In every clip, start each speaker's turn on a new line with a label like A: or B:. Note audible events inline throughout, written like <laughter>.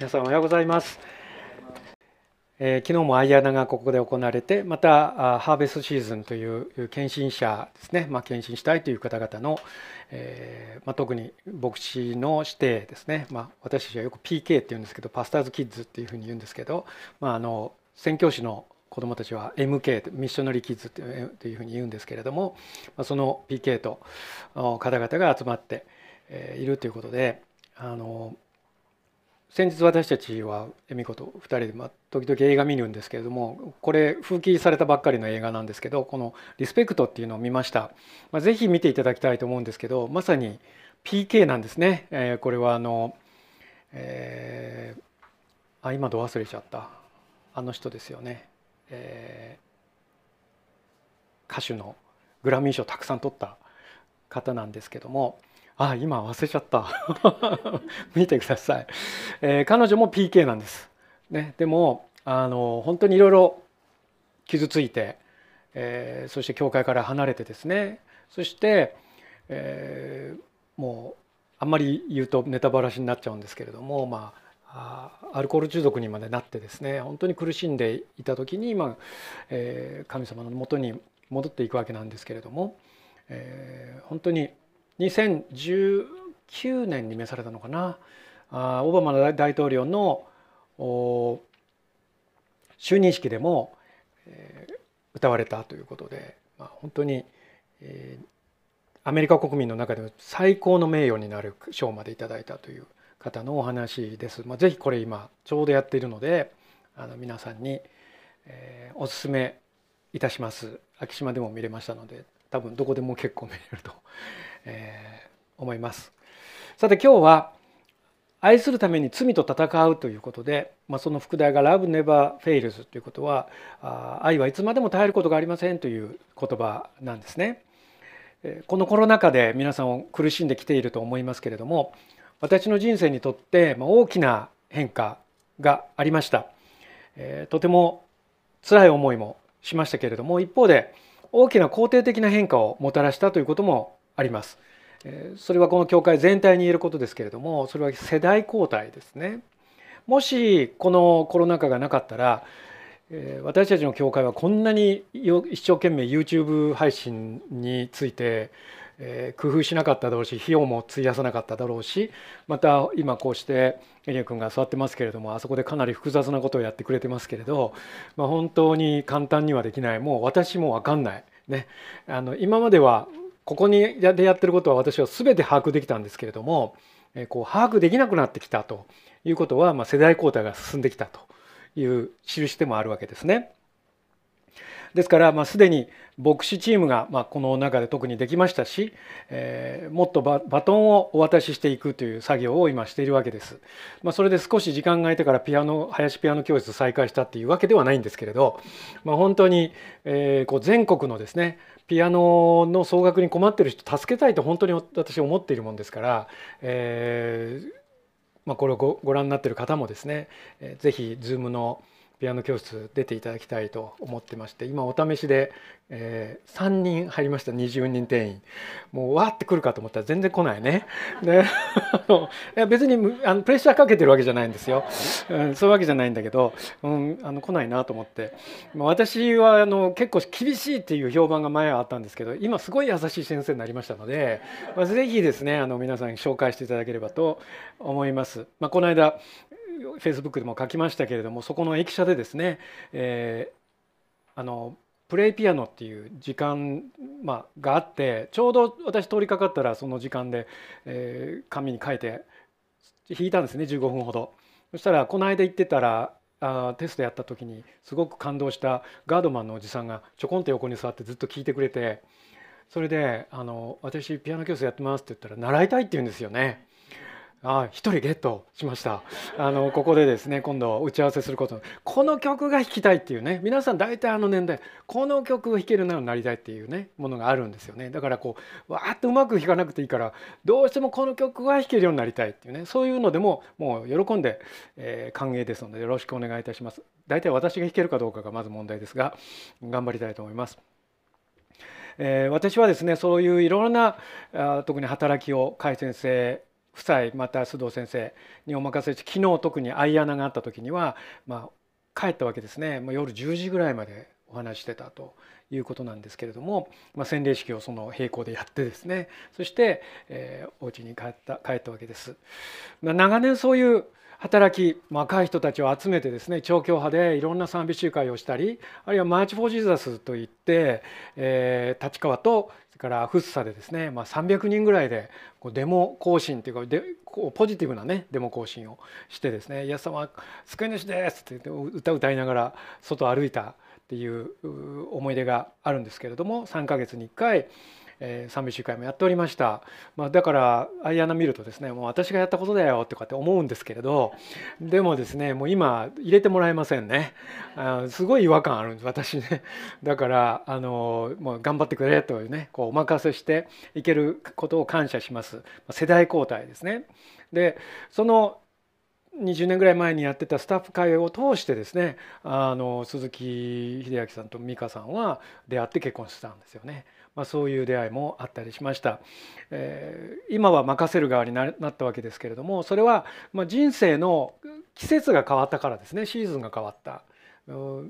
A: 皆さんおはようございます、えー、昨日もアイアナがここで行われてまたハーベストシーズンという献身者ですね、まあ、献身したいという方々の、えーまあ、特に牧師の指定ですね、まあ、私たちはよく PK って言うんですけどパスターズキッズっていうふうに言うんですけど、まあ、あの宣教師の子どもたちは MK ミッショナリーキッズというふうに言うんですけれどもその PK と方々が集まっているということであの先日私たちは恵美子と2人で、まあ、時々映画見るんですけれどもこれ風紀されたばっかりの映画なんですけどこの「リスペクト」っていうのを見ました、まあ、ぜひ見ていただきたいと思うんですけどまさに PK なんですね、えー、これはあの、えー、あ今度忘れちゃった。あの人ですよね、えー、歌手のグラミー賞たくさん取った方なんですけどもあ今忘れちゃった。<laughs> 見てください、えー、彼女も PK なんです、ね、でもあの本当にいろいろ傷ついて、えー、そして教会から離れてですね。そして、えー、もうあんまり言うとネタバラシになっちゃうんですけれどもまあアルコール中毒にまでなってですね本当に苦しんでいた時に、まあえー、神様のもとに戻っていくわけなんですけれども、えー、本当に2019年に召されたのかなオバマ大統領の就任式でも、歌われたということで、まあ、本当に、アメリカ国民の中でも最高の名誉になる賞までいただいたという方のお話です。まあ、ぜひこれ今ちょうどやっているのであの皆さんに、えー、おすすめいたします。昭島でも見れましたので多分どこでも結構見れるとえー、思います。さて今日は愛するために罪と戦うということで、まあ、その副題が Love Never Fails ということは愛はいつまでも耐えることがありませんという言葉なんですね。このコロナ禍で皆さん苦しんできていると思いますけれども私の人生にとって大きな変化がありました。とても辛い思いもしましたけれども一方で大きな肯定的な変化をもたらしたということもあります。それはこの教会全体に言えることですけれどもそれは世代交代ですね。もしこのコロナ禍がなかったら私たちの教会はこんなに一生懸命 YouTube 配信について工夫しなかっただろうし費用も費やさなかっただろうしまた今こうしてエリア君が座ってますけれどもあそこでかなり複雑なことをやってくれてますけれど、まあ、本当に簡単にはできないもう私も分かんない。ね、あの今まではここにでやってることは私は全て把握できたんですけれどもえこう把握できなくなってきたということは、まあ、世代交代が進んできたという印でもあるわけですね。ですからまあすでに牧師チームがまあこの中で特にできましたし、えー、もっとバトンをお渡ししていくという作業を今しているわけです。まあ、それで少し時間が空いてからピアノ林ピアノ教室再開したっていうわけではないんですけれど、まあ、本当に、えー、こう全国のですねピアノの総額に困ってる人助けたいと本当に私思っているもんですから、えーまあ、これをごご覧になってる方もですね、えー、ぜひ Zoom のピアノ教室出ていただきたいと思ってまして今お試しで、えー、3人入りました20人定員。もうわーってくるかと思ったら全然来ないね。でいや別にあのプレッシャーかけてるわけじゃないんですよ、うん、そういうわけじゃないんだけど、うん、あの来ないなと思って。私はあの結構厳しいっていう評判が前はあったんですけど今すごい優しい先生になりましたので、まあ、ぜひですねあの皆さんに紹介していただければと思います。まあ、この間フェイスブックでも書きましたけれどもそこの駅舎でですね、えー、あのプレイピアノっていう時間、まあ、があってちょうど私通りかかったらその時間で、えー、紙に書いて弾いたんですね15分ほど。そしたらこの間行ってたらあテストやった時にすごく感動したガードマンのおじさんがちょこんと横に座ってずっと聞いてくれてそれであの「私ピアノ教室やってます」って言ったら「習いたい」って言うんですよね。あ一人ゲットしました。あのここでですね今度打ち合わせすること。この曲が弾きたいっていうね。皆さん大体あの年代この曲を弾けるならなりたいっていうねものがあるんですよね。だからこうわーっとうまく弾かなくていいからどうしてもこの曲は弾けるようになりたいっていうね。そういうのでももう喜んで、えー、歓迎ですのでよろしくお願いいたします。大体私が弾けるかどうかがまず問題ですが頑張りたいと思います。えー、私はですねそういういろんなあ特に働きを甲斐先生夫妻また須藤先生にお任せして昨日特にアイアナがあった時には、まあ、帰ったわけですねもう夜10時ぐらいまでお話してたということなんですけれども、まあ、洗礼式をその並行でやってですねそして、えー、お家に帰った帰ったわけです。まあ、長年そういう働き若い人たちを集めてですね超教派でいろんな賛美集会をしたりあるいはマーチ・フォー・ジーザスといって、えー、立川とそれから福生でですね、まあ、300人ぐらいでこうデモ行進というかでこうポジティブなねデモ行進をしてですね「イエス様救い主です」って言って歌歌いながら外歩いたっていう思い出があるんですけれども3ヶ月に1回えー、賛美集会もやっておりました、まあ、だからアイアナ見るとですねもう私がやったことだよとかって思うんですけれどでもですねもう今入れてもらえませんね。あすごい違和感あるんです私ね。だからあのもう頑張ってくれというねこうお任せしていけることを感謝します。世代交代ですね。でその20年ぐらい前にやってたスタッフ会を通してですねあの鈴木秀明さんと美香さんは出会って結婚してたんですよね。まあ、そういう出会いもあったりしました、えー、今は任せる側になったわけですけれどもそれはま人生の季節が変わったからですね。シーズンが変わった。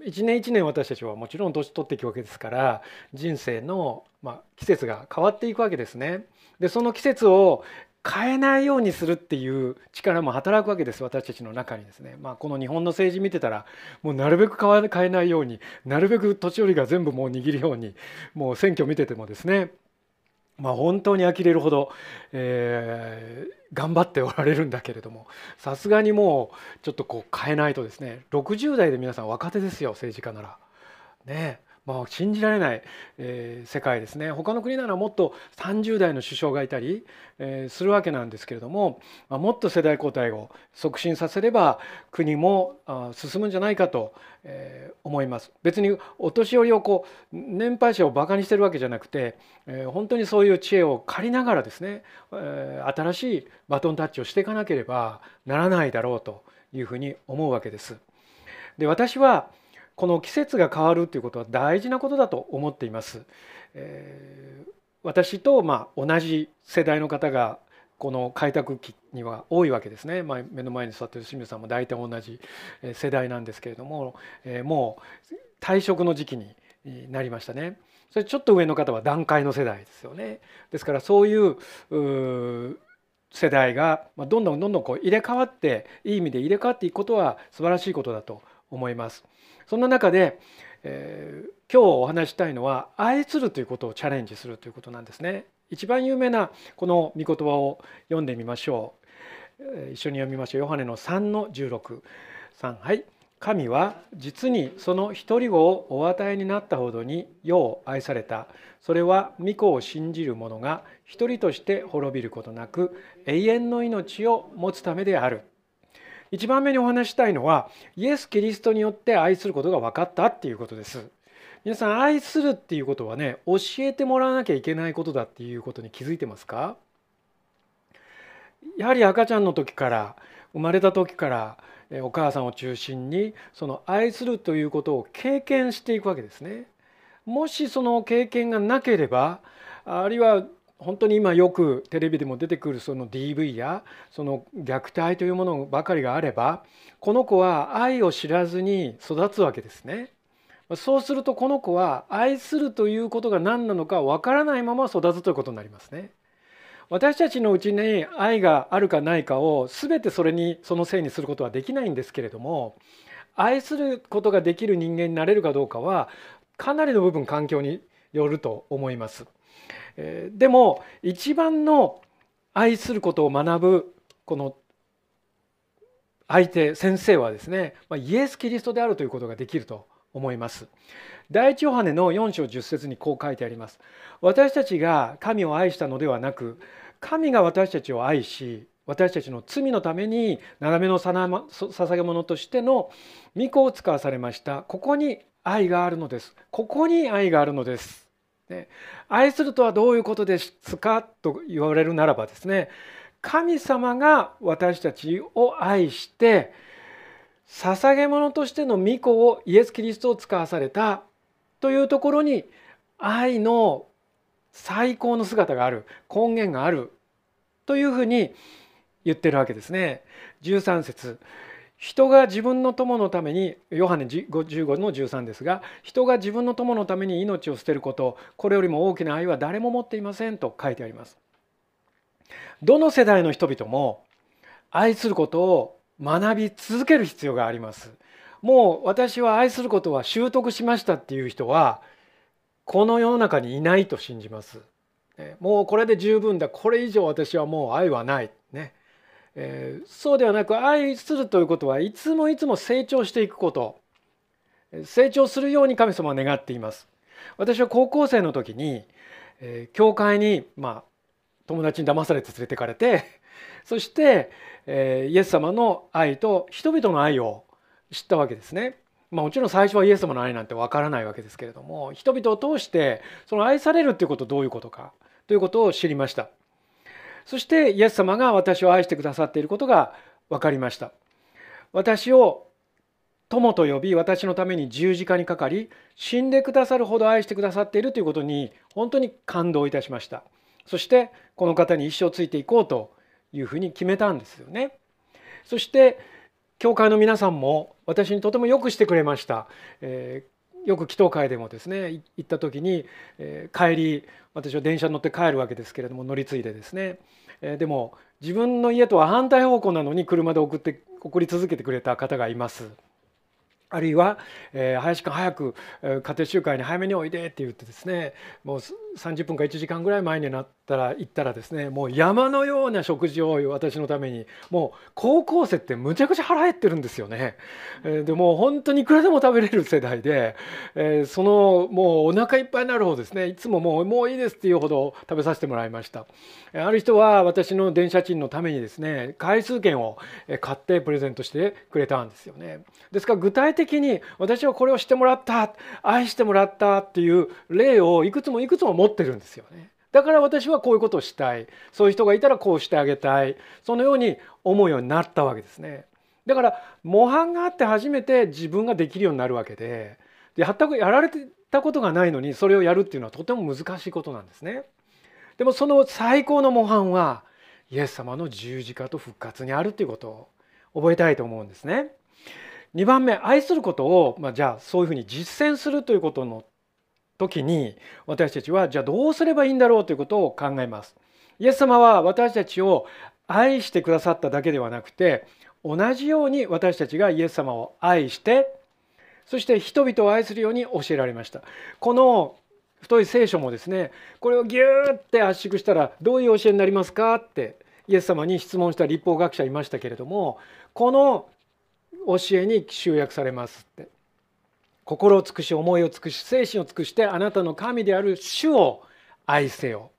A: 一年一年私たちはもちろん年取っていくわけですから人生のま季節が変わっていくわけですね。でその季節を変えないようにするっていう力も働くわけです私たちの中にですね、まあ、この日本の政治見てたらもうなるべく変えないようになるべく年寄りが全部もう握るようにもう選挙見ててもですね。まあ、本当に呆れるほど、えー、頑張っておられるんだけれどもさすがにもうちょっとこう変えないとですね。60代で皆さん若手ですよ政治家なら。ねまあ、信じられない、えー、世界ですね他の国ならもっと30代の首相がいたり、えー、するわけなんですけれども、まあ、もっと世代交代を促進させれば国もあ進むんじゃないかと、えー、思います別にお年寄りをこう年配者をバカにしてるわけじゃなくて、えー、本当にそういう知恵を借りながらですね、えー、新しいバトンタッチをしていかなければならないだろうというふうに思うわけです。で私はこの季節が変わるということは大事なことだと思っています。えー、私とまあ同じ世代の方がこの開拓期には多いわけですね、まあ、目の前に座ってる清水さんも大体同じ世代なんですけれども、えー、もう退職の時期になりましたね。それちょっと上の方は段階の世代ですよね。ですからそういう世代がどんどんどんどんこう入れ替わっていい意味で入れ替わっていくことは素晴らしいことだと思います。そんな中で、えー、今日お話したいのは愛するということをチャレンジするということなんですね。一番有名なこの御言葉を読んでみましょう。一緒に読みましょう。ヨハネの3の16。3はい。神は実にその一人子をお与えになったほどに世を愛された。それは御子を信じる者が一人として滅びることなく永遠の命を持つためである。一番目にお話したいのはイエス・キリストによって愛することが分かったっていうことです。皆さん愛するっていうことはね教えてもらわなきゃいけないことだっていうことに気づいてますか？やはり赤ちゃんの時から生まれた時からお母さんを中心にその愛するということを経験していくわけですね。もしその経験がなければあるいは本当に今よくテレビでも出てくるその DV やその虐待というものばかりがあればこの子は愛を知らずに育つわけですね。そうするとこの子は愛するということが何なのかわからないまま育つということになりますね。私たちのうちに愛があるかないかを全てそれにそのせいにすることはできないんですけれども愛することができる人間になれるかどうかはかなりの部分環境によると思います。えでも一番の愛することを学ぶこの相手先生はですねまイエス・キリストであるということができると思います。第一ヨハネの4章10節にこう書いてあります。私たちが神を愛したのではなく神が私たちを愛し私たちの罪のために斜めの捧げ物としての御子を使わされましたここに愛があるのですここに愛があるのですね、愛するとはどういうことですかと言われるならばですね神様が私たちを愛して捧げ物としての御子をイエス・キリストを使わされたというところに愛の最高の姿がある根源があるというふうに言ってるわけですね。13節人が自分の友のためにヨハネ15の13ですが人が自分の友のために命を捨てることこれよりも大きな愛は誰も持っていませんと書いてあります。どの世代の人々も愛することを学び続ける必要があります。もう私は愛することは習得しましたっていう人はこの世の中にいないと信じます。もうこれで十分だこれ以上私はもう愛はない。ねえー、そうではなく愛するということはいつもいつも成長していくこと成長するように神様は願っています。私は高校生の時に、えー、教会に、まあ、友達に騙されて連れてかれて <laughs> そして、えー、イエス様の愛と人々の愛を知ったわけですね。まあ、もちろん最初はイエス様の愛なんてわからないわけですけれども人々を通してその愛されるっていうことどういうことかということを知りましたそしてイエス様が私を愛してくださっていることが分かりました。私を友と呼び私のために十字架にかかり死んでくださるほど愛してくださっているということに本当に感動いたしました。そしてこの方に一生ついていこうというふうに決めたんですよね。そして教会の皆さんも私にとてもよくしてくれました。えー、よく祈祷会でもですね行った時に、えー、帰り私は電車に乗って帰るわけですけれども乗り継いでですね、えー、でも自分の家とは反対方向なのに車で送って送り続けてくれた方がいます。あるいは、えー、林君早く、え家庭集会に早めにおいでって言ってですねもう30分か1時間ぐらい前になったら行ったらですねもう山のような食事を私のためにもう高校生ってむちゃくちゃ腹減ってるんですよね。えー、でも本当にいくらでも食べれる世代で、えー、そのもうお腹いっぱいになるほどですねいつももうもういいですっていうほど食べさせてもらいました。ある人は私の電車賃のためにですね回数券を買ってプレゼントしてくれたんですよね。ですから具体的に私はこれをしてもらった愛してもらったっていう例をいくつもいくつも持ってるんですよね。だから私はこういうことをしたいそういう人がいたらこうしてあげたいそのように思うようになったわけですね。だから模範があって初めて自分ができるようになるわけでで全くやられてたことがないのにそれをやるっていうのはとても難しいことなんですね。でもその最高の模範はイエス様の十字架と復活にあるということを覚えたいと思うんですね。2番目愛することを、まあ、じゃあそういうふうに実践するということの時に私たちはじゃあどうすればいいんだろうということを考えます。イエス様は私たちを愛してくださっただけではなくて同じように私たちがイエス様を愛してそして人々を愛するように教えられました。この太い聖書もですねこれをギューって圧縮したらどういう教えになりますかってイエス様に質問した立法学者いましたけれどもこの教えに集約されますって心を尽くし思いを尽くし精神を尽くしてあなたの神である主を愛せよ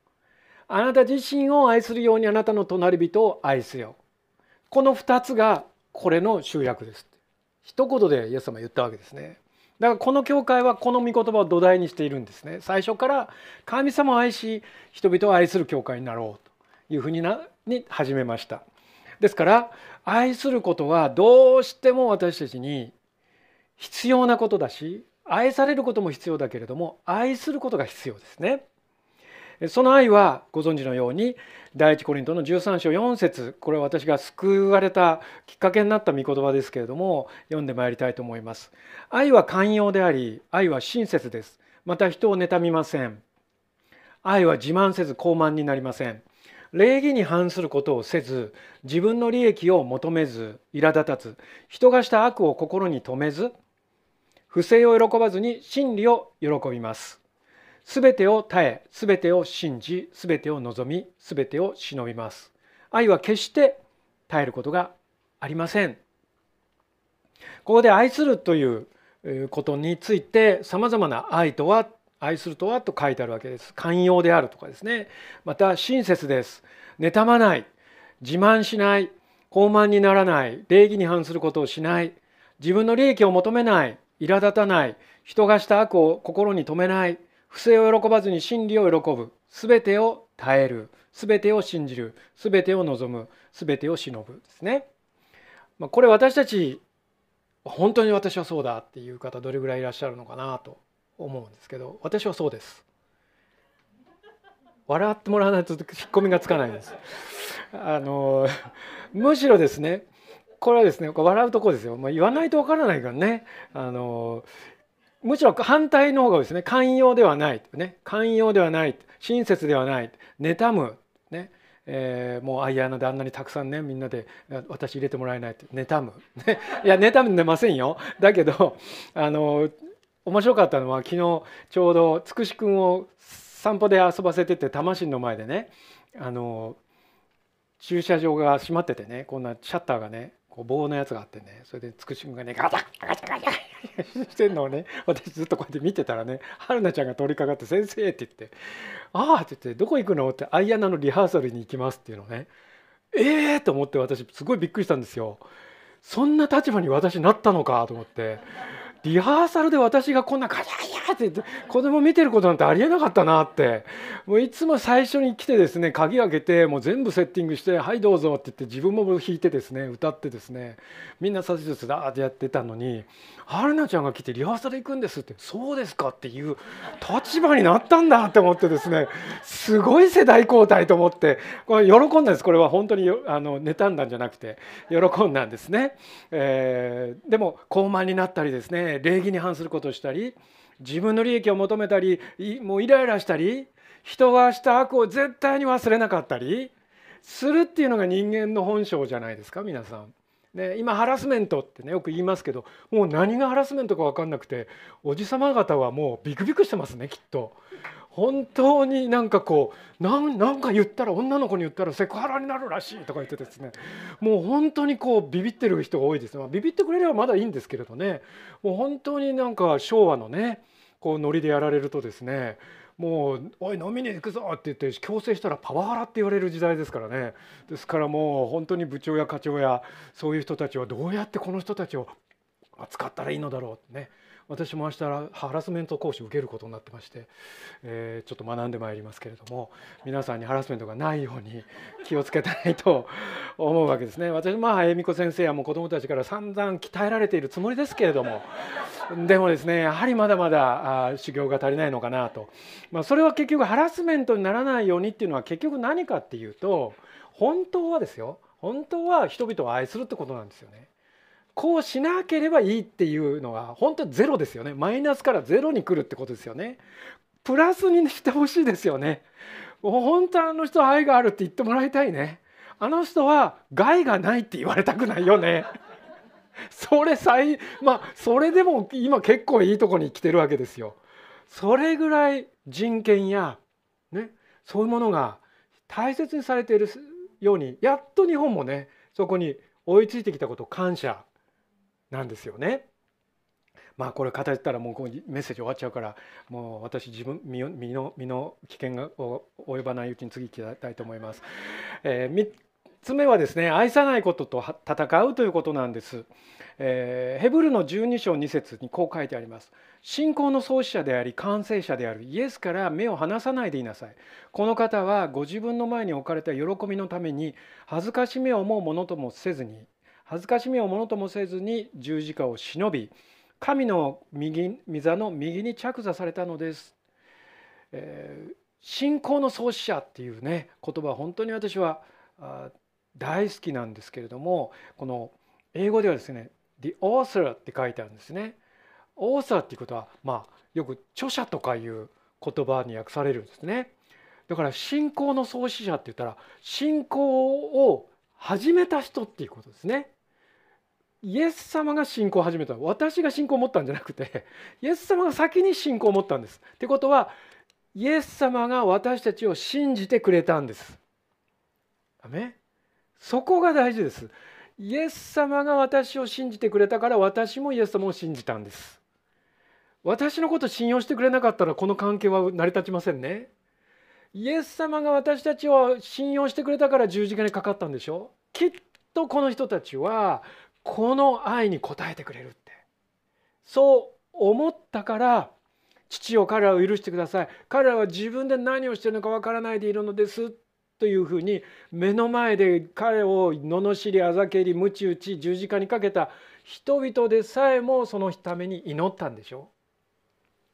A: あなた自身を愛するようにあなたの隣人を愛せよこの2つがこれの集約です一言でイエス様言ったわけですね。だからこの教会はこの御言葉を土台にしているんですね。最初から神様を愛し人々を愛する教会になろうというふうになに始めました。ですから愛することはどうしても私たちに必要なことだし愛されることも必要だけれども愛することが必要ですね。その愛はご存知のように第一コリントの13章4節これは私が救われたきっかけになった御言葉ですけれども読んでまいりたいと思います。愛は寛容であり愛は親切です。また人を妬みません。愛は自慢せず傲慢になりません。礼儀に反することをせず自分の利益を求めず苛立たず人がした悪を心に留めず不正を喜ばずに真理を喜びます。すべてを耐え、すべてを信じ、すべてを望み、すべてを忍びます。愛は決して耐えることがありません。ここで愛するということについてさまざまな愛とは愛するとはと書いてあるわけです。寛容であるとかですね。また親切です。妬まない。自慢しない。傲慢にならない。礼儀に反することをしない。自分の利益を求めない。苛立たない。人がした悪を心に留めない。不正を喜ばずに真理を喜ぶ。すべてを耐える。すべてを信じる。すべてを望む。すべてを忍ぶですね。まあ、これ私たち本当に私はそうだっていう方どれぐらいいらっしゃるのかなと思うんですけど私はそうです笑ってもらわないと引っ込みがつかないです。あのむしろですねこれはですね笑うとこですよ、まあ、言わないとわからないからね。あのむしろ反対の方がですね。寛容ではないね。寛容ではない親切ではない妬むね。えー、もうアイアナであんなにたくさんねみんなで私入れてもらえないって妬む、いや妬んでませんよ。だけどあの面白かったのは昨日ちょうどつくしくんを散歩で遊ばせてて魂の前でねあの駐車場が閉まっててねこんなシャッターがねこう棒のやつがあってねそれでつくし君がねガチャガチャガチャしてんのをね私ずっとこうやって見てたらね春菜ちゃんが通りかかって「先生」って言って「ああ」って言って「どこ行くの?」って「アイアナのリハーサルに行きます」っていうのねええ、と思って私すごいびっくりしたんですよ。そんな立場に私なったのかと思ってリハーサルで私がこんなガチャガチャって言って子供見てることなんてありえなかったなってもういつも最初に来てですね鍵開けてもう全部セッティングして「はいどうぞ」って言って自分も弾いてですね歌ってですねみんな指図だーってやってたのに春菜ちゃんが来てリハーサル行くんですって「そうですか」っていう立場になったんだって思ってですねすごい世代交代と思ってこれ喜んだんですこれは本当にあの妬んだんじゃなくて喜んだんですね。えー、でも高慢になったりですね礼儀に反することをしたり自分の利益を求めたりもうイライラしたり人がした悪を絶対に忘れなかったりするっていうのが人間の本性じゃないですか皆さん。ね今ハラスメントってねよく言いますけどもう何がハラスメントか分かんなくておじさま方はもうビクビクしてますねきっと。本当になんかこうなんか言ったら女の子に言ったらセクハラになるらしいとか言ってですね。もう本当にこうビビってる人が多いです、まあ、ビビってくれればまだいいんですけれどね。もう本当になんか昭和のねこうノリでやられるとですねもう「おい飲みに行くぞ」って言って強制したらパワハラって言われる時代ですからね。ですからもう本当に部長や課長やそういう人たちはどうやってこの人たちを扱ったらいいのだろうってね。私も明日ハラスメント講師を受けることになってまして、えー、ちょっと学んでまいりますけれども皆さんにハラスメントがないように気をつけたいと思うわけですね。私まあ恵美子先生やもう子どもたちから散々鍛えられているつもりですけれどもでもですねやはりまだまだ修行が足りないのかなと、まあ、それは結局ハラスメントにならないようにっていうのは結局何かっていうと本当はですよ本当は人々を愛するってことなんですよね。こうしなければいいっていうのは本当ゼロですよね。マイナスからゼロに来るってことですよね。プラスにしてほしいですよね。本当あの人は愛があるって言ってもらいたいね。あの人は害がないって言われたくないよね。それ最まあそれでも今結構いいとこに来てるわけですよ。それぐらい人権やねそういうものが大切にされているようにやっと日本もねそこに追いついてきたことを感謝なんですよね。まあこれ語ったらもうこうメッセージ終わっちゃうからもう私自分身の身の危険が及ばないうちに次行きたいと思います。えー、3つ目はですね愛さないことと戦うということなんです。えー、ヘブルの12章2節にこう書いてあります。信仰の創始者であり完成者であるイエスから目を離さないでいなさい。この方はご自分の前に置かれた喜びのために恥ずかしめを思うものともせずに恥ずかしみをものともせずに十字架を忍び神の右御座の右に着座されたのです。えー、信仰の創始者っていうね言葉は本当に私は大好きなんですけれどもこの英語ではですね「The author」って書いてあるんですね。オーサーっていうことはまあよく著者とかいう言葉に訳されるんですね。だから信仰の創始者って言ったら信仰を始めた人っていうことですね。イエス様が信仰を始めた私が信仰を持ったんじゃなくて <laughs> イエス様が先に信仰を持ったんです。ってことはイエス様が私たちを信じてくれたんです。そこが大事です。イエス様が私を信じてくれたから私もイエス様を信じたんです。私のこと信用してくれなかったらこの関係は成り立ちませんね。イエス様が私たちを信用してくれたから十字架にかかったんでしょきっとこの人たちはこの愛に応えてくれるって。そう思ったから父を彼らを許してください。彼らは自分で何をしてるのかわからないでいるのです。というふうに目の前で彼を罵りあざけり鞭打ち十字架にかけた人々でさえもそのために祈ったんでしょ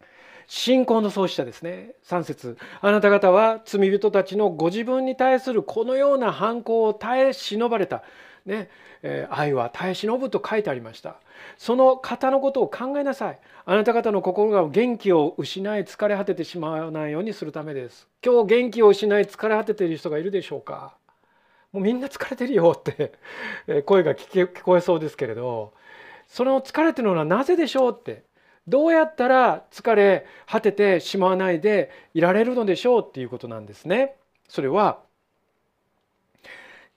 A: う。信仰の創始者ですね。3節。あなた方は罪人たちのご自分に対するこのような反抗を耐え忍ばれた、ねえー、愛は耐え忍ぶと書いてありました。その方のことを考えなさい。あなた方の心が元気を失い疲れ果ててしまわないようにするためです。今日元気を失い疲れ果てている人がいるでしょうか。もうみんな疲れてるよって声が聞こえそうですけれど。その疲れてるのはなぜでしょうって。どうやったら疲れ果ててしまわないでいられるのでしょうっていうことなんですね。それは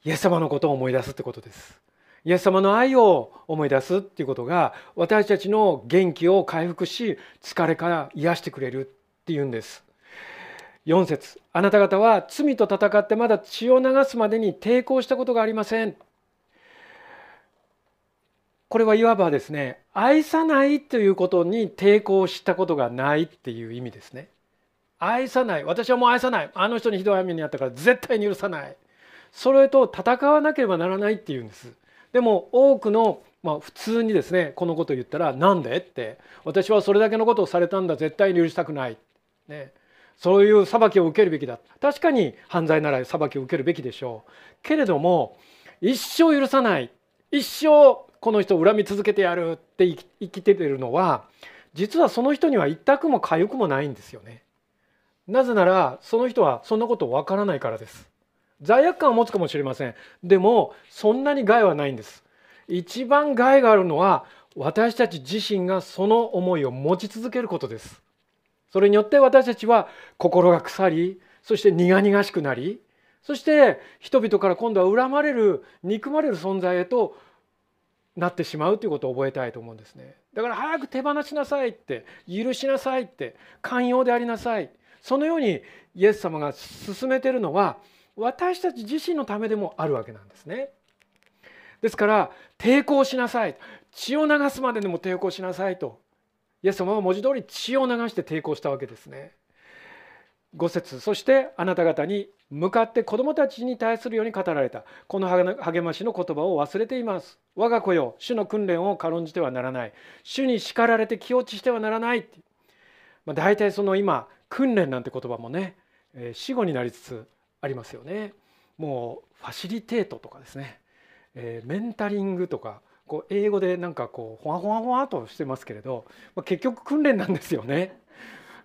A: イエス様のことを思い出すってことです。イエス様の愛を思い出すっていうことが私たちの元気を回復し疲れから癒してくれるっていうんです。4節あなた方は罪と戦ってまだ血を流すまでに抵抗したことがありません。これはいわばですね愛さないということに抵抗したことがないっていう意味ですね。愛さない私はもう愛さないあの人にひどい目にあったから絶対に許さないそれと戦わなければならないっていうんです。でも多くのまあ、普通にですねこのことを言ったら「なんで?」って「私はそれだけのことをされたんだ絶対に許したくない」ね、そういう裁きを受けるべきだ確かに犯罪なら裁きを受けるべきでしょうけれども一生許さない一生この人を恨み続けてやるって生きてるのは実はその人には一択も痒くもないんですよね。なぜならその人はそんなことわからないからです。罪悪感を持つかもしれません。でもそんなに害はないんです。一番害があるのは私たち自身がその思いを持ち続けることです。それによって私たちは心が腐りそして苦々しくなりそして人々から今度は恨まれる憎まれる存在へとなってしまうということを覚えたいと思うんですねだから早く手放しなさいって許しなさいって寛容でありなさいそのようにイエス様が進めてるのは私たち自身のためでもあるわけなんですね。ですから抵抗しなさい。血を流すまででも抵抗しなさいと。イエス様は文字通り血を流して抵抗したわけですね。5節そしてあなた方に向かって子供たちに対するように語られた。この励ましの言葉を忘れています。我が子よ主の訓練を軽んじてはならない。主に叱られて気落ちしてはならない。まあ、大体その今訓練なんて言葉もね、えー、死語になりつつありますよねもうファシリテートとかですね、えー、メンタリングとかこう英語でなんかこうほわほわほわとしてますけれど、まあ、結局訓練なんですよね。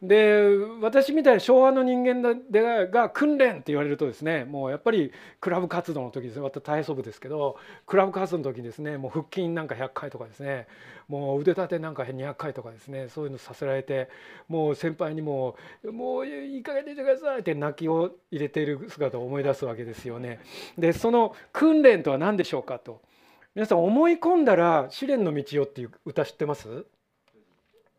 A: で私みたいな昭和の人間でが訓練って言われるとですねもうやっぱりクラブ活動の時です。私体操部ですけどクラブ活動の時にですねもう腹筋なんか100回とかですねもう腕立てなんか200回とかですねそういうのさせられてもう先輩にも「もういい加減出てください」って泣きを入れている姿を思い出すわけですよね。でその訓練とは何でしょうかと。皆さん思い込んだら試練の道よっていう歌知ってます？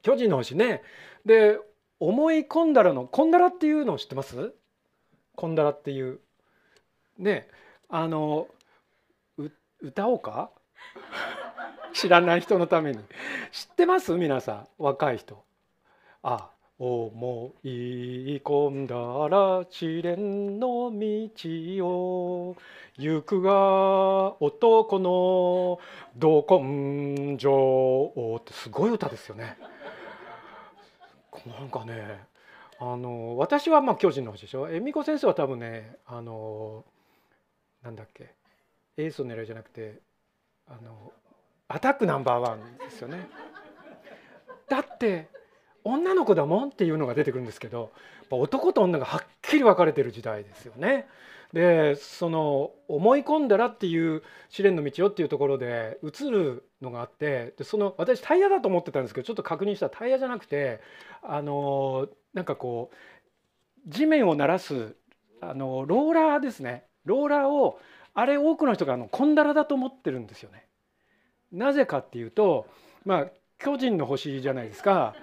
A: 巨人の星ね。で思い込んだらのこんだらっていうのを知ってます？こんだらっていう。ねあの歌おうか？<laughs> 知らない人のために。知ってます？皆さん。若い人。あ思い込んだら試練の道を。行くが男のど根性ってすごい歌ですよね。なんかねあの私はまあ巨人の星でしょ？恵美子先生は多分ねあのなんだっけ？エースを狙いじゃなくてあのアタックナンバーワンですよね。だって女の子だもんっていうのが出てくるんですけど男と女がはっきり分かれてる時代ですよね。でその思い込んだらっていう試練の道よっていうところで映るのがあってでその私タイヤだと思ってたんですけどちょっと確認したらタイヤじゃなくてあのなんかこう地面を鳴らすあのローラーですねローラーをあれ多くの人があのコンダラだと思ってるんですよね。なぜかっていうとまあ巨人の星じゃないですか。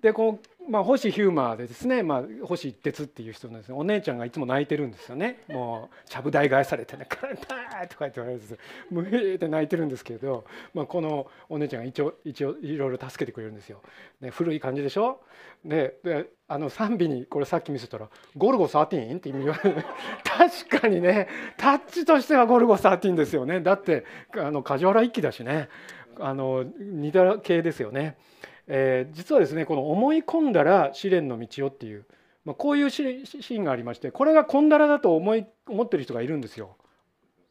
A: でこうまあ、星ヒューマーでですね、まあ、星一徹っていう人のです、お姉ちゃんがいつも泣いてるんですよねもうちゃぶ台返されてね「カランター!」とか言って言われてむへって泣いてるんですけど、まあ、このお姉ちゃんが一応一応いろいろ助けてくれるんですよ。ね、古い感じでしょ？でであの賛美にこれさっき見せたら「ゴルゴ 13?」って意味言われる <laughs> 確かにねタッチとしてはゴルゴ13ですよねだってあの梶原一騎だしねあの似た系ですよね。えー、実はですねこの「思い込んだら試練の道を」っていう、まあ、こういうシーンがありましてこれが「こんだら」だと思い思ってる人がいるんですよ。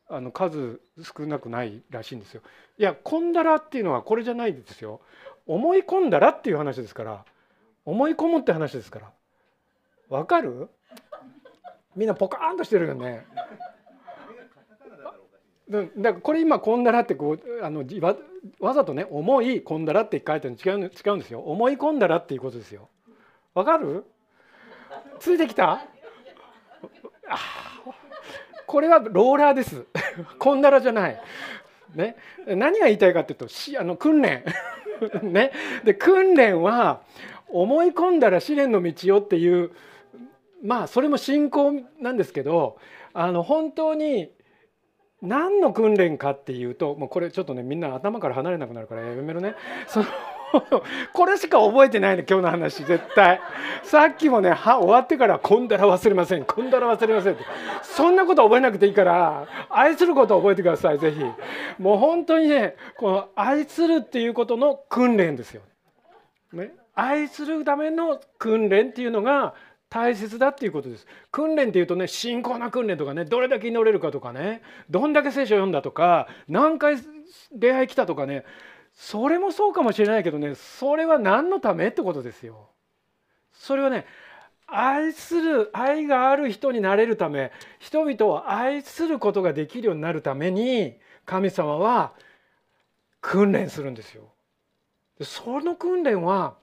A: あの数少なくないらしいんですよ。いや「こんだら」っていうのはこれじゃないですよ。思い込んだらっていう話ですから思い込むって話ですから。わかる？みんなポカーンとしてるよね。だからこれ今「こんだら」ってこうあのわわざとね「重いこんだら」って書いてるの違う違うんですよ。思い込んだらっていうことですよ。わかる？ついてきた？これはローラーです。こんだらじゃない。ね、何が言いたいかっていうとしあの訓練 <laughs> ね？で訓練は思い込んだら試練の道よっていうまあそれも信仰なんですけどあの本当に何の訓練かっていうともうこれちょっとねみんな頭から離れなくなるからやめろね。その <laughs> これしか覚えてないの今日の話絶対。さっきもねは終わってから「こんだら忘れませんこんだら忘れません」って。そんなこと覚えなくていいから愛することを覚えてください是非もう本当にねこの愛するっていうことの訓練ですよ。ね、愛するための訓練っていうのが大切だっていうことです。訓練っていうとね信仰な訓練とかねどれだけ祈れるかとかねどんだけ聖書を読んだとか何回礼拝来たとかねそれもそうかもしれないけどねそれは何のためってことですよ。それはね愛する愛がある人になれるため人々を愛することができるようになるために神様は訓練するんですよ。その訓練は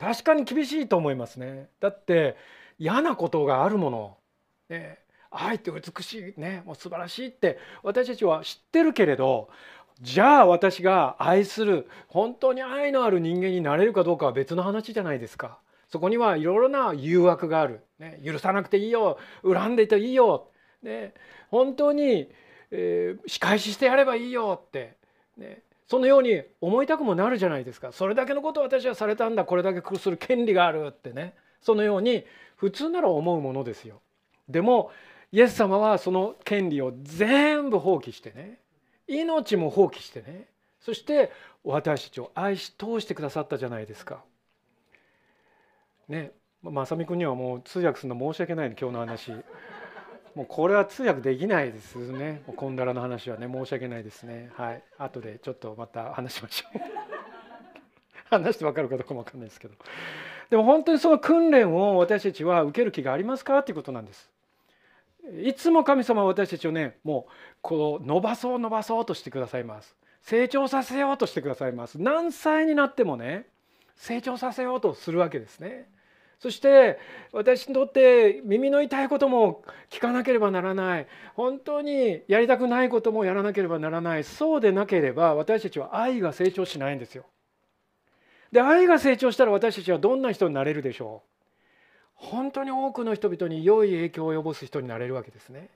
A: 確かに厳しいと思いますね。だって嫌なことがあるもの、ね、愛って美しいねもう素晴らしいって私たちは知ってるけれどじゃあ私が愛する本当に愛のある人間になれるかどうかは別の話じゃないですか。そこにはいろいろな誘惑がある、ね、許さなくていいよ恨んでいていいよ、ね、本当に、えー、仕返ししてやればいいよって、ね、そのように思いたくもなるじゃないですかそれだけのことを私はされたんだこれだけ苦する権利があるってねそのように普通なら思うものですよ。でもイエス様はその権利を全部放棄してね命も放棄してねそして私たちを愛し通してくださったじゃないですか。ね正美君にはもう通訳するの申し訳ないね今日の話。もうこれは通訳できないですね。もうこんだらの話はね申し訳ないですね。はい。後でちょっとまた話しましょう。<laughs> 話してわかるかどうかもわかんないですけど。でも本当にその訓練を私たちは受ける気がありますかっていうことなんです。いつも神様は私たちをねもうこう伸ばそう伸ばそうとしてくださいます。成長させようとしてくださいます。何歳になってもね成長させようとするわけですね。そして私にとって耳の痛いことも聞かなければならない本当にやりたくないこともやらなければならないそうでなければ私たちは愛が成長しないんですよ。で愛が成長したら私たちはどんな人になれるでしょう本当に多くの人々に良い影響を及ぼす人になれるわけですね。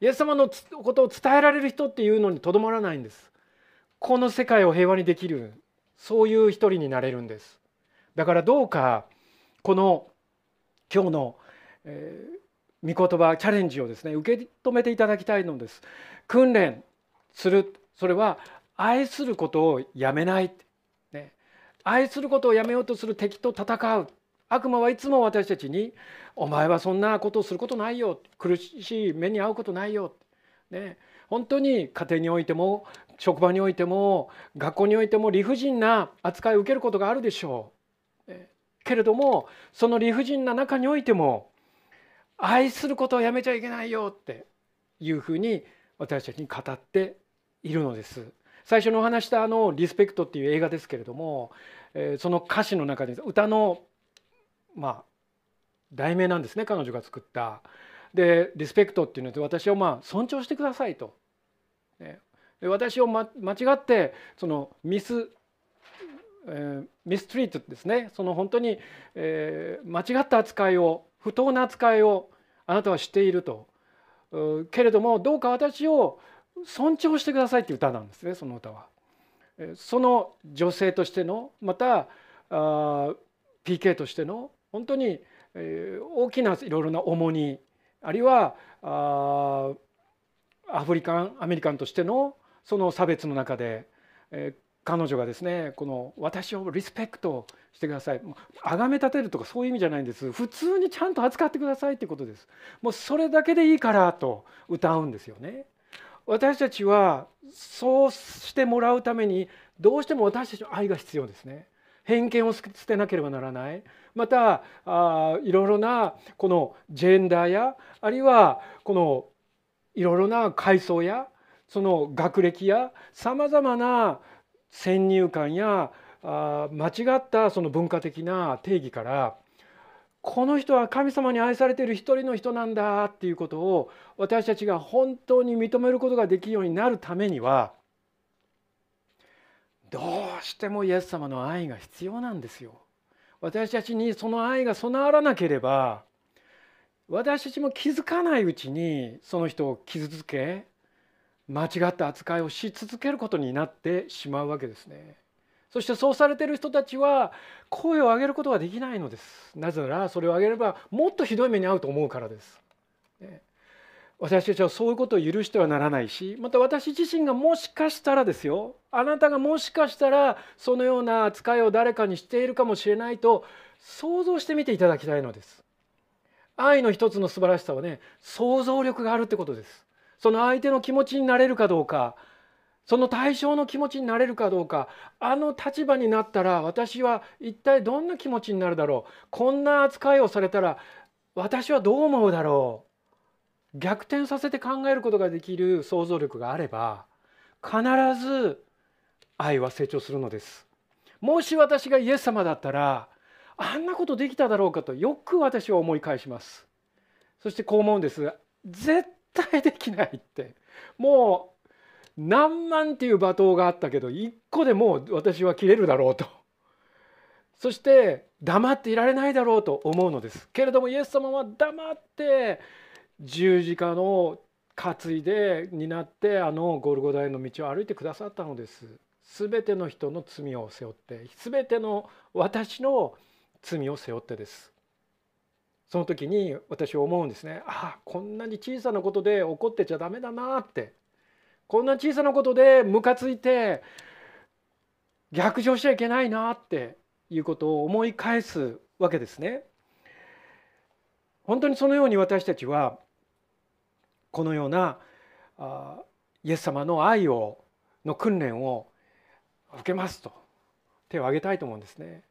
A: イエス様のことを伝えられる人っていうのにとどまらないんです。この世界を平和にできるそういう一人になれるんです。だからどうかこの今日の、えー、御言葉チャレンジをですね受け止めていただきたいのです。訓練するそれは愛することをやめない、ね、愛することをやめようとする敵と戦う。悪魔はいつも私たちに「お前はそんなことをすることないよ。苦しい目に遭うことないよ」ね、本当に家庭においても職場においても学校においても理不尽な扱いを受けることがあるでしょう。けれどもその理不尽な中においても愛することをやめちゃいけないよっていうふうに私たちに語っているのです。最初にお話したあの「リスペクト」っていう映画ですけれども、えその歌詞の中で歌のまあ題名なんですね彼女が作った。でリスペクトっていうので私をまあ尊重してくださいと。ね、で私を、ま、間違ってそのミスえー、ミストリートですねその本当に、えー、間違った扱いを不当な扱いをあなたはしているとけれどもどうか私を尊重してくださいっていう歌なんですねその歌は。その女性としてのまたあ PK としての本当に、えー、大きないろいろな重荷あるいはあアフリカンアメリカンとしてのその差別の中で、えー彼女がですねこの私をリスペクトしてください。崇め立てるとかそういう意味じゃないんです。普通にちゃんと扱ってくださいっていうことです。もうそれだけでいいからと歌うんですよね。私たちはそうしてもらうためにどうしても私たちの愛が必要ですね。偏見を捨てなければならない。またあいろいろなこのジェンダーやあるいはこのいろいろな階層やその学歴やさまざまな先入観やあ間違ったその文化的な定義からこの人は神様に愛されている一人の人なんだっていうことを私たちが本当に認めることができるようになるためにはどうしてもイエス様の愛が必要なんですよ。私たちにその愛が備わらなければ私たちも気づかないうちにその人を傷つけ間違った扱いをし続けることになってしまうわけですね。そしてそうされている人たちは声を上げることができないのです。なぜならそれを上げればもっとひどい目に遭うと思うからです。ね、私たちはそういうことを許してはならないしまた私自身がもしかしたらですよあなたがもしかしたらそのような扱いを誰かにしているかもしれないと想像してみていただきたいのです。愛の一つの素晴らしさはね想像力があるってことです。その相手の気持ちになれるかどうかその対象の気持ちになれるかどうかあの立場になったら私は一体どんな気持ちになるだろうこんな扱いをされたら私はどう思うだろう逆転させて考えることができる想像力があれば必ず愛は成長するのです。もし私がイエス様だったらあんなことできただろうかとよく私は思い返します。そしてこう思うんです。絶対できないって。もう何万っていう罵倒があったけど一個でもう私は切れるだろうと。そして黙っていられないだろうと思うのです。けれどもイエス様は黙って十字架の担いで担ってあのゴルゴダへの道を歩いてくださったのです。全ての人の罪を背負って全ての私の罪を背負ってです。その時に私は思うんですねああこんなに小さなことで怒ってちゃダメだなってこんな小さなことでムカついて逆上しちゃいけないなっていうことを思い返すわけですね。本当にそのように私たちはこのようなあイエス様の愛をの訓練を受けますと手を挙げたいと思うんですね。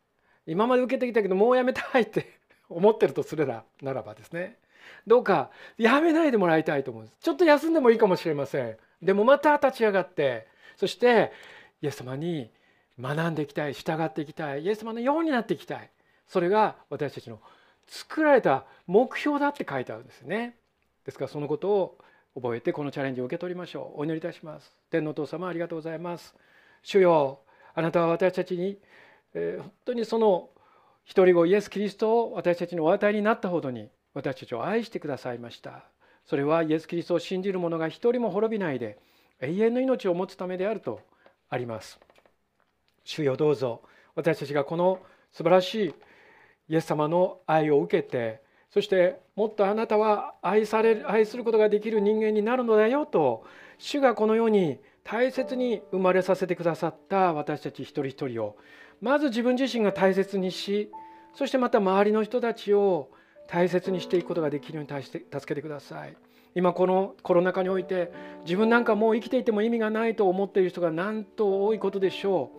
A: 今まで受けてきたけどもうやめたいって思ってるとすればならばですね。どうかやめないでもらいたいと思うんです。ちょっと休んでもいいかもしれません。でもまた立ち上がってそしてイエス様に学んでいきたい従っていきたいイエス様のようになっていきたい。それが私たちの作られた目標だって書いてあるんですね。ですからそのことを覚えてこのチャレンジを受け取りましょう。お祈りいたします。天のお父様ありがとうございます。主よあなたは私たちに、えー、本当にその一人子イエス・キリストを私たちにお与えになったほどに私たちを愛してくださいました。それはイエス・キリストを信じる者が一人も滅びないで永遠の命を持つためであるとあります。主よどうぞ私たちがこの素晴らしいイエス様の愛を受けてそしてもっとあなたは愛される愛することができる人間になるのだよと主がこのように大切に生まれさせてくださった私たち一人一人をまず自分自身が大切にしそしてまた周りの人たちを大切にしていくことができるように助けてください。今このコロナ禍において自分なんかもう生きていても意味がないと思っている人がなんと多いことでしょ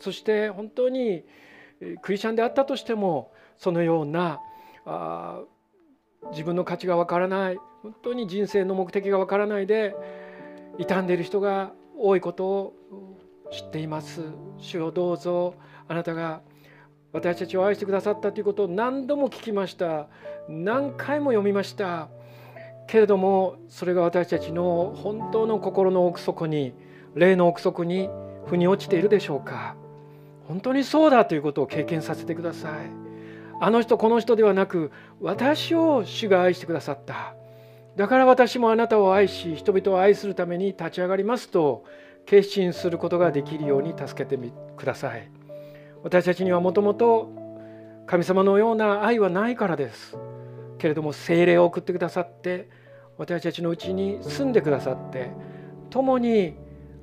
A: う。そして本当にクリスチャンであったとしてもそのようなあ自分の価値がわからない本当に人生の目的がわからないで傷んでいる人が多いことを知っています。主をどうぞあなたが私たちを愛してくださったということを何度も聞きました。何回も読みました。けれどもそれが私たちの本当の心の奥底に霊の奥底に腑に落ちているでしょうか。本当にそうだということを経験させてください。あの人この人ではなく私を主が愛してくださった。だから私もあなたを愛し人々を愛するために立ち上がりますと決心することができるように助けてください。私たちにはもともと神様のような愛はないからです。けれども精霊を送ってくださって私たちのうちに住んでくださって共に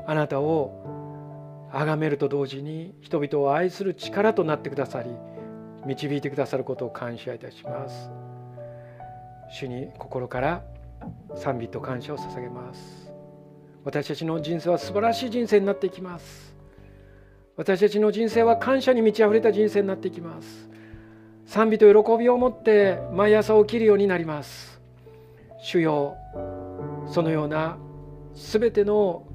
A: あなたを崇めると同時に人々を愛する力となってくださり導いてくださることを感謝いたします。主に心から賛美と感謝を捧げます。私たちの人生は素晴らしい人生になっていきます。私たちの人生は感謝に満ち溢れた人生になっていきます。賛美と喜びを持って毎朝起きるようになります。主よそのような全ての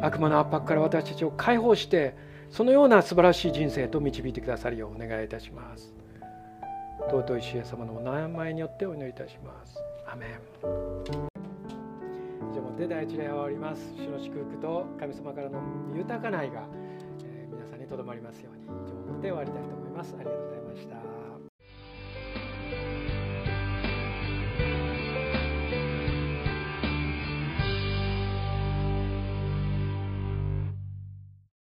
A: 悪魔の圧迫から私たちを解放してそのような素晴らしい人生と導いてくださるようお願いいたします。尊い主イエス様のお名前によってお祈りいたします。アメン以上もって第一礼を終わります。主の祝福と神様からの豊かな愛が、えー、皆さんにとどまりますように。以上もって終わりたいと思います。ありがとうございました。